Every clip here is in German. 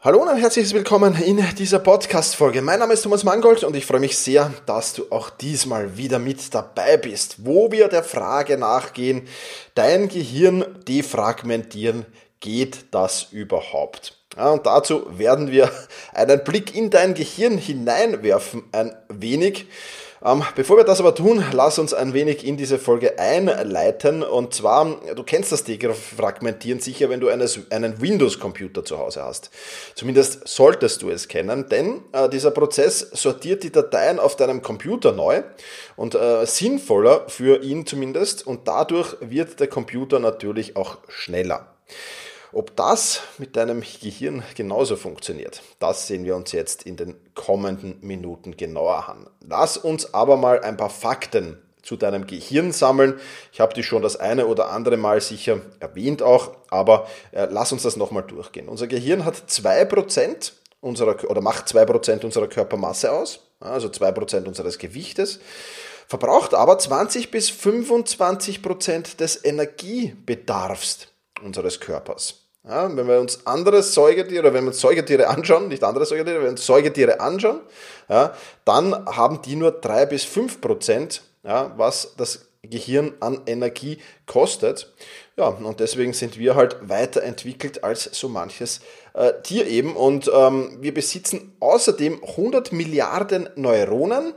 Hallo und ein herzliches Willkommen in dieser Podcast-Folge. Mein Name ist Thomas Mangold und ich freue mich sehr, dass du auch diesmal wieder mit dabei bist, wo wir der Frage nachgehen, dein Gehirn defragmentieren, geht das überhaupt? Ja, und dazu werden wir einen Blick in dein Gehirn hineinwerfen, ein wenig. Ähm, bevor wir das aber tun, lass uns ein wenig in diese Folge einleiten. Und zwar, du kennst das Defragmentieren sicher, wenn du eines, einen Windows-Computer zu Hause hast. Zumindest solltest du es kennen, denn äh, dieser Prozess sortiert die Dateien auf deinem Computer neu und äh, sinnvoller für ihn zumindest. Und dadurch wird der Computer natürlich auch schneller. Ob das mit deinem Gehirn genauso funktioniert, das sehen wir uns jetzt in den kommenden Minuten genauer an. Lass uns aber mal ein paar Fakten zu deinem Gehirn sammeln. Ich habe die schon das eine oder andere Mal sicher erwähnt auch, aber äh, lass uns das nochmal durchgehen. Unser Gehirn hat 2% unserer, oder macht 2% unserer Körpermasse aus, also 2% unseres Gewichtes, verbraucht aber 20 bis 25% des Energiebedarfs unseres Körpers. Ja, wenn wir uns andere Säugetiere, oder wenn wir uns Säugetiere anschauen, nicht andere Säugetiere, wenn wir uns Säugetiere anschauen, ja, dann haben die nur drei bis fünf Prozent, ja, was das Gehirn an Energie kostet. Ja, und deswegen sind wir halt weiterentwickelt als so manches äh, Tier eben. Und ähm, wir besitzen außerdem 100 Milliarden Neuronen,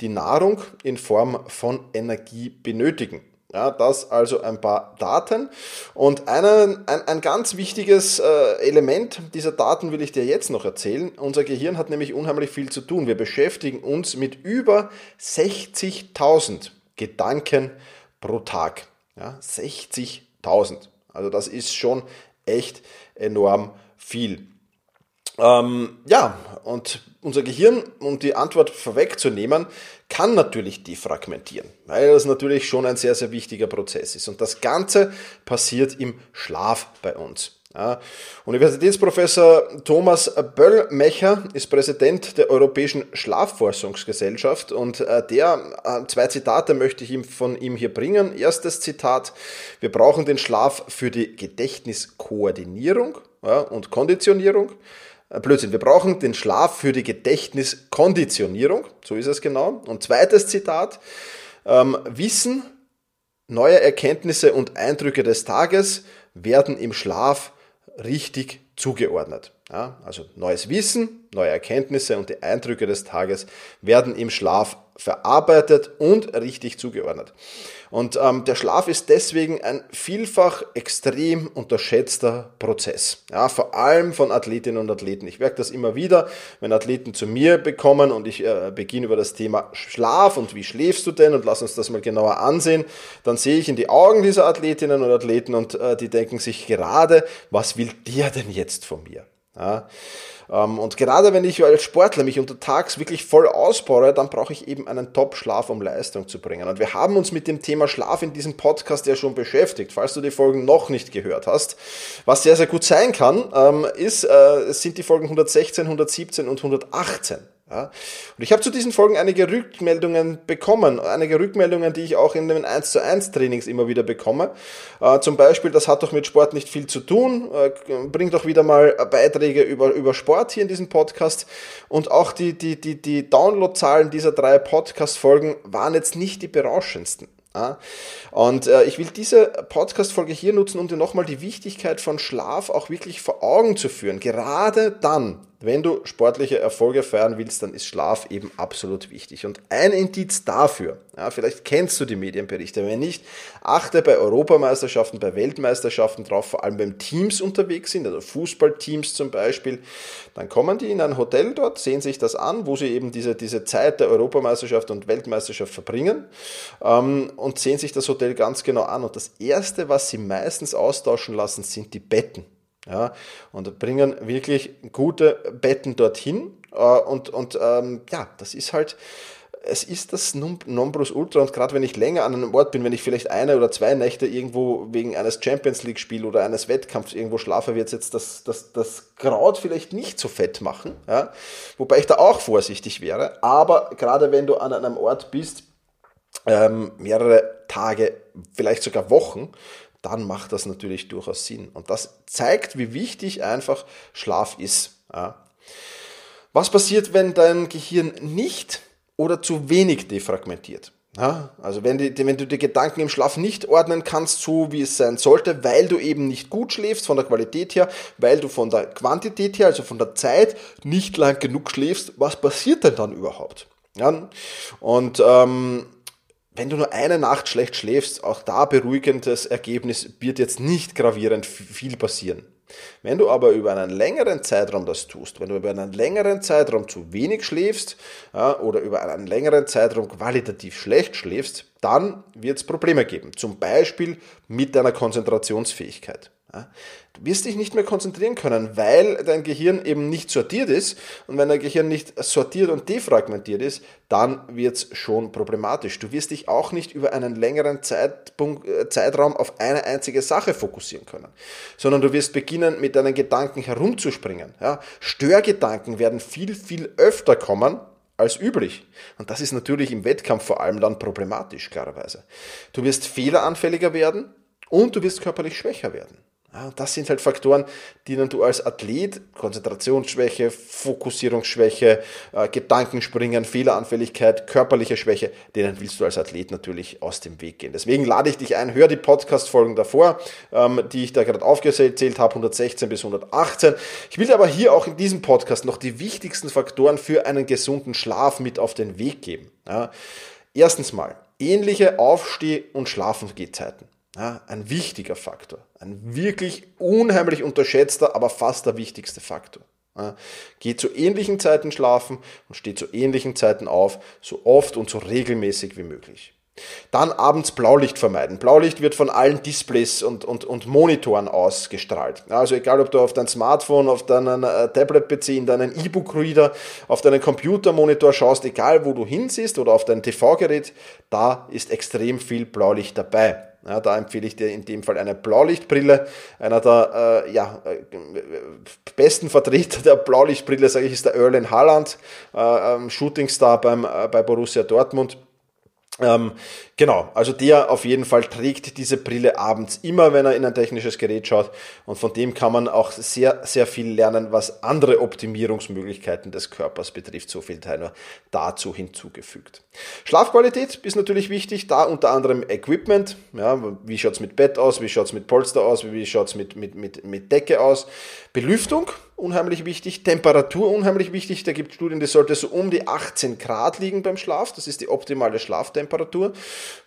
die Nahrung in Form von Energie benötigen. Ja, das also ein paar Daten. Und eine, ein, ein ganz wichtiges äh, Element dieser Daten will ich dir jetzt noch erzählen. Unser Gehirn hat nämlich unheimlich viel zu tun. Wir beschäftigen uns mit über 60.000 Gedanken pro Tag. Ja, 60.000. Also das ist schon echt enorm viel. Ähm, ja, und unser Gehirn, um die Antwort vorwegzunehmen, kann natürlich defragmentieren, weil das natürlich schon ein sehr, sehr wichtiger Prozess ist. Und das Ganze passiert im Schlaf bei uns. Ja, Universitätsprofessor Thomas Böllmecher ist Präsident der Europäischen Schlafforschungsgesellschaft und äh, der, äh, zwei Zitate möchte ich ihm von ihm hier bringen. Erstes Zitat, wir brauchen den Schlaf für die Gedächtniskoordinierung ja, und Konditionierung. Äh, Blödsinn, wir brauchen den Schlaf für die Gedächtniskonditionierung, so ist es genau. Und zweites Zitat, ähm, Wissen, neue Erkenntnisse und Eindrücke des Tages werden im Schlaf richtig zugeordnet. Ja, also neues Wissen, neue Erkenntnisse und die Eindrücke des Tages werden im Schlaf verarbeitet und richtig zugeordnet. Und ähm, der Schlaf ist deswegen ein vielfach extrem unterschätzter Prozess. Ja, vor allem von Athletinnen und Athleten. Ich merke das immer wieder, wenn Athleten zu mir bekommen und ich äh, beginne über das Thema Schlaf und wie schläfst du denn und lass uns das mal genauer ansehen, dann sehe ich in die Augen dieser Athletinnen und Athleten und äh, die denken sich gerade, was will der denn jetzt von mir? Ja, ähm, und gerade wenn ich als Sportler mich untertags wirklich voll ausbaue, dann brauche ich eben einen Top-Schlaf, um Leistung zu bringen. Und wir haben uns mit dem Thema Schlaf in diesem Podcast ja schon beschäftigt, falls du die Folgen noch nicht gehört hast. Was sehr, sehr gut sein kann, ähm, ist, äh, sind die Folgen 116, 117 und 118. Ja. Und ich habe zu diesen Folgen einige Rückmeldungen bekommen, einige Rückmeldungen, die ich auch in den 1 zu 1 Trainings immer wieder bekomme. Äh, zum Beispiel, das hat doch mit Sport nicht viel zu tun, äh, bringt doch wieder mal Beiträge über, über Sport hier in diesem Podcast. Und auch die, die, die, die Downloadzahlen dieser drei Podcast-Folgen waren jetzt nicht die berauschendsten. Und äh, ich will diese Podcast-Folge hier nutzen, um dir nochmal die Wichtigkeit von Schlaf auch wirklich vor Augen zu führen. Gerade dann, wenn du sportliche Erfolge feiern willst, dann ist Schlaf eben absolut wichtig. Und ein Indiz dafür, ja, vielleicht kennst du die Medienberichte, wenn nicht, achte bei Europameisterschaften, bei Weltmeisterschaften drauf, vor allem wenn Teams unterwegs sind, also Fußballteams zum Beispiel, dann kommen die in ein Hotel dort, sehen sich das an, wo sie eben diese, diese Zeit der Europameisterschaft und Weltmeisterschaft verbringen ähm, und sehen sich das Hotel ganz genau an. Und das Erste, was sie meistens austauschen lassen, sind die Betten. Ja, und bringen wirklich gute Betten dorthin. Äh, und und ähm, ja, das ist halt es ist das Nonplusultra und gerade wenn ich länger an einem Ort bin, wenn ich vielleicht eine oder zwei Nächte irgendwo wegen eines Champions League Spiel oder eines Wettkampfs irgendwo schlafe, wird jetzt das, das, das Kraut vielleicht nicht so fett machen, ja? wobei ich da auch vorsichtig wäre, aber gerade wenn du an einem Ort bist, ähm, mehrere Tage, vielleicht sogar Wochen, dann macht das natürlich durchaus Sinn. Und das zeigt, wie wichtig einfach Schlaf ist. Ja. Was passiert, wenn dein Gehirn nicht oder zu wenig defragmentiert? Ja, also wenn, die, wenn, du die Gedanken im Schlaf nicht ordnen kannst, so wie es sein sollte, weil du eben nicht gut schläfst von der Qualität her, weil du von der Quantität her, also von der Zeit, nicht lang genug schläfst, was passiert denn dann überhaupt? Ja, und ähm, wenn du nur eine Nacht schlecht schläfst, auch da beruhigendes Ergebnis wird jetzt nicht gravierend viel passieren. Wenn du aber über einen längeren Zeitraum das tust, wenn du über einen längeren Zeitraum zu wenig schläfst ja, oder über einen längeren Zeitraum qualitativ schlecht schläfst, dann wird es Probleme geben. Zum Beispiel mit deiner Konzentrationsfähigkeit. Du wirst dich nicht mehr konzentrieren können, weil dein Gehirn eben nicht sortiert ist. Und wenn dein Gehirn nicht sortiert und defragmentiert ist, dann wird es schon problematisch. Du wirst dich auch nicht über einen längeren Zeitpunkt, äh, Zeitraum auf eine einzige Sache fokussieren können, sondern du wirst beginnen, mit deinen Gedanken herumzuspringen. Ja? Störgedanken werden viel, viel öfter kommen, als üblich. Und das ist natürlich im Wettkampf vor allem dann problematisch, klarerweise. Du wirst fehleranfälliger werden und du wirst körperlich schwächer werden. Das sind halt Faktoren, denen du als Athlet, Konzentrationsschwäche, Fokussierungsschwäche, äh, Gedankenspringen, Fehleranfälligkeit, körperliche Schwäche, denen willst du als Athlet natürlich aus dem Weg gehen. Deswegen lade ich dich ein, hör die Podcast-Folgen davor, ähm, die ich da gerade aufgezählt habe, 116 bis 118. Ich will aber hier auch in diesem Podcast noch die wichtigsten Faktoren für einen gesunden Schlaf mit auf den Weg geben. Ja. Erstens mal, ähnliche Aufsteh- und Schlafengehzeiten. Ja, ein wichtiger Faktor. Ein wirklich unheimlich unterschätzter, aber fast der wichtigste Faktor. Ja, geh zu ähnlichen Zeiten schlafen und steh zu ähnlichen Zeiten auf, so oft und so regelmäßig wie möglich. Dann abends Blaulicht vermeiden. Blaulicht wird von allen Displays und, und, und Monitoren ausgestrahlt. Also egal, ob du auf dein Smartphone, auf deinen äh, Tablet-PC, in deinen E-Book-Reader, auf deinen Computermonitor schaust, egal wo du hinsiehst oder auf dein TV-Gerät, da ist extrem viel Blaulicht dabei. Ja, da empfehle ich dir in dem Fall eine Blaulichtbrille. Einer der äh, ja, äh, besten Vertreter der Blaulichtbrille, sage ich, ist der Erlen Haaland, äh, ähm, Shootingstar beim, äh, bei Borussia Dortmund. Ähm, genau, also der auf jeden Fall trägt diese Brille abends immer, wenn er in ein technisches Gerät schaut. Und von dem kann man auch sehr, sehr viel lernen, was andere Optimierungsmöglichkeiten des Körpers betrifft. So viel Teil nur dazu hinzugefügt. Schlafqualität ist natürlich wichtig, da unter anderem Equipment. Ja, wie schaut's mit Bett aus? Wie schaut's mit Polster aus? Wie schaut's mit, mit, mit, mit Decke aus? Belüftung unheimlich wichtig, Temperatur unheimlich wichtig. Da gibt Studien, die sollte so um die 18 Grad liegen beim Schlaf. Das ist die optimale Schlaftemperatur.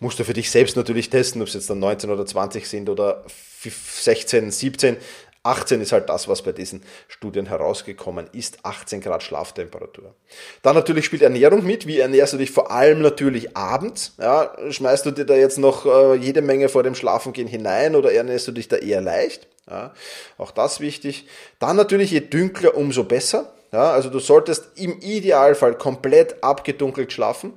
Musst du für dich selbst natürlich testen, ob es jetzt dann 19 oder 20 sind oder 16, 17. 18 ist halt das, was bei diesen Studien herausgekommen ist. 18 Grad Schlaftemperatur. Dann natürlich spielt Ernährung mit. Wie ernährst du dich vor allem natürlich abends? Ja, schmeißt du dir da jetzt noch äh, jede Menge vor dem Schlafengehen hinein oder ernährst du dich da eher leicht? Ja, auch das wichtig. Dann natürlich, je dünkler, umso besser. Ja, also du solltest im Idealfall komplett abgedunkelt schlafen.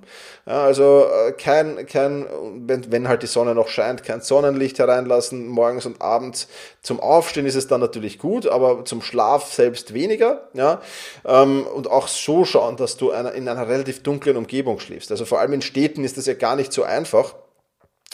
Ja, also äh, kein, kein wenn, wenn halt die Sonne noch scheint, kein Sonnenlicht hereinlassen, morgens und abends. Zum Aufstehen ist es dann natürlich gut, aber zum Schlaf selbst weniger. Ja, ähm, und auch so schauen, dass du in einer relativ dunklen Umgebung schläfst. Also vor allem in Städten ist das ja gar nicht so einfach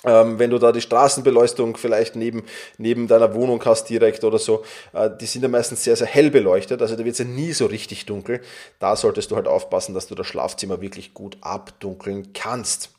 ähm, wenn du da die Straßenbeleuchtung vielleicht neben, neben deiner Wohnung hast direkt oder so, äh, die sind ja meistens sehr, sehr hell beleuchtet, also da wird es ja nie so richtig dunkel. Da solltest du halt aufpassen, dass du das Schlafzimmer wirklich gut abdunkeln kannst.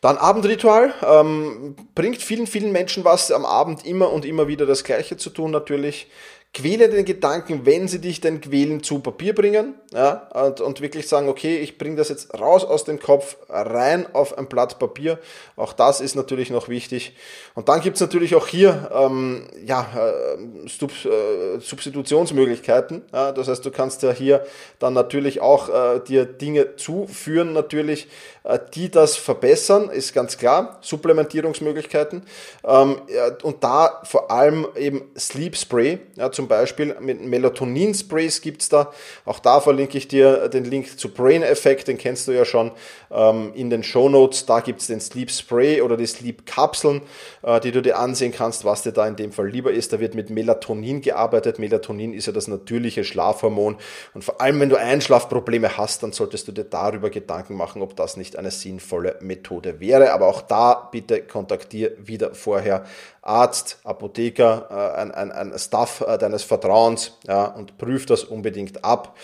Dann Abendritual ähm, bringt vielen, vielen Menschen was, am Abend immer und immer wieder das Gleiche zu tun natürlich. Quäle den Gedanken, wenn sie dich denn quälen, zu Papier bringen ja, und, und wirklich sagen, okay, ich bringe das jetzt raus aus dem Kopf, rein auf ein Blatt Papier. Auch das ist natürlich noch wichtig. Und dann gibt's natürlich auch hier ähm, ja, äh, äh, Substitutionsmöglichkeiten. Ja, das heißt, du kannst ja hier dann natürlich auch äh, dir Dinge zuführen, natürlich, äh, die das verbessern, ist ganz klar. Supplementierungsmöglichkeiten. Ähm, und da vor allem eben Sleep Spray, ja, zum zum Beispiel. Mit Melatonin-Sprays gibt's da. Auch da verlinke ich dir den Link zu Brain Effect, den kennst du ja schon ähm, in den Show Notes. Da gibt's den Sleep Spray oder die Sleep Kapseln, äh, die du dir ansehen kannst, was dir da in dem Fall lieber ist. Da wird mit Melatonin gearbeitet. Melatonin ist ja das natürliche Schlafhormon. Und vor allem, wenn du Einschlafprobleme hast, dann solltest du dir darüber Gedanken machen, ob das nicht eine sinnvolle Methode wäre. Aber auch da bitte kontaktiere wieder vorher Arzt, Apotheker, äh, ein, ein, ein Staff äh, deines Vertrauens ja, und prüf das unbedingt ab.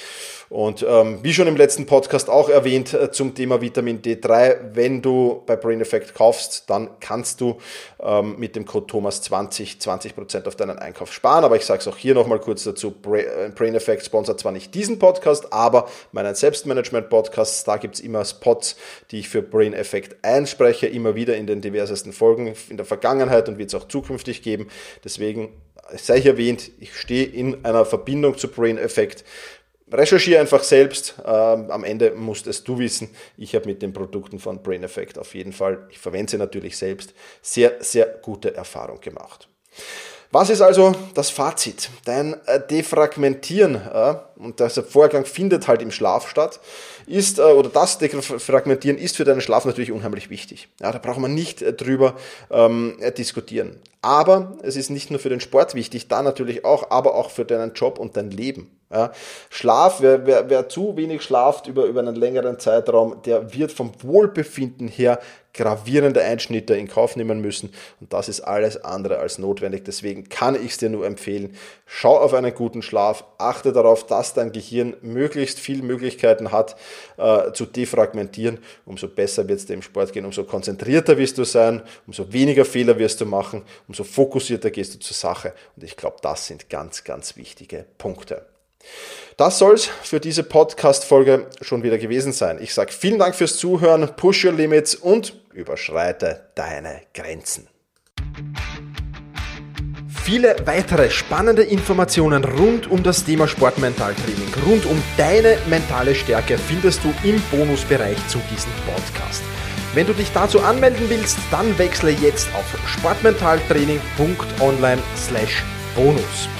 Und ähm, wie schon im letzten Podcast auch erwähnt äh, zum Thema Vitamin D3, wenn du bei Brain Effect kaufst, dann kannst du ähm, mit dem Code Thomas 20 20% auf deinen Einkauf sparen. Aber ich sage es auch hier nochmal kurz dazu, Brain Effect sponsert zwar nicht diesen Podcast, aber meinen Selbstmanagement-Podcast. Da gibt's immer Spots, die ich für Brain Effect einspreche, immer wieder in den diversesten Folgen in der Vergangenheit und wird es auch zukünftig geben. Deswegen sei ich erwähnt, ich stehe in einer Verbindung zu Brain Effect recherchiere einfach selbst. Ähm, am Ende musst es du wissen. Ich habe mit den Produkten von Brain Effect auf jeden Fall, ich verwende sie natürlich selbst, sehr, sehr gute Erfahrung gemacht. Was ist also das Fazit? Dein äh, Defragmentieren, äh, und dieser Vorgang findet halt im Schlaf statt, ist, äh, oder das Defragmentieren ist für deinen Schlaf natürlich unheimlich wichtig. Ja, da braucht man nicht drüber ähm, diskutieren. Aber es ist nicht nur für den Sport wichtig, da natürlich auch, aber auch für deinen Job und dein Leben. Ja, Schlaf, wer, wer, wer zu wenig schlaft über, über einen längeren Zeitraum, der wird vom Wohlbefinden her gravierende Einschnitte in Kauf nehmen müssen. Und das ist alles andere als notwendig. Deswegen kann ich es dir nur empfehlen. Schau auf einen guten Schlaf, achte darauf, dass dein Gehirn möglichst viele Möglichkeiten hat äh, zu defragmentieren. Umso besser wird es dir im Sport gehen, umso konzentrierter wirst du sein, umso weniger Fehler wirst du machen, umso fokussierter gehst du zur Sache. Und ich glaube, das sind ganz, ganz wichtige Punkte. Das soll's für diese Podcast-Folge schon wieder gewesen sein. Ich sage vielen Dank fürs Zuhören, push your limits und überschreite deine Grenzen. Viele weitere spannende Informationen rund um das Thema Sportmentaltraining, rund um deine mentale Stärke findest du im Bonusbereich zu diesem Podcast. Wenn du dich dazu anmelden willst, dann wechsle jetzt auf sportmentaltraining.online/bonus.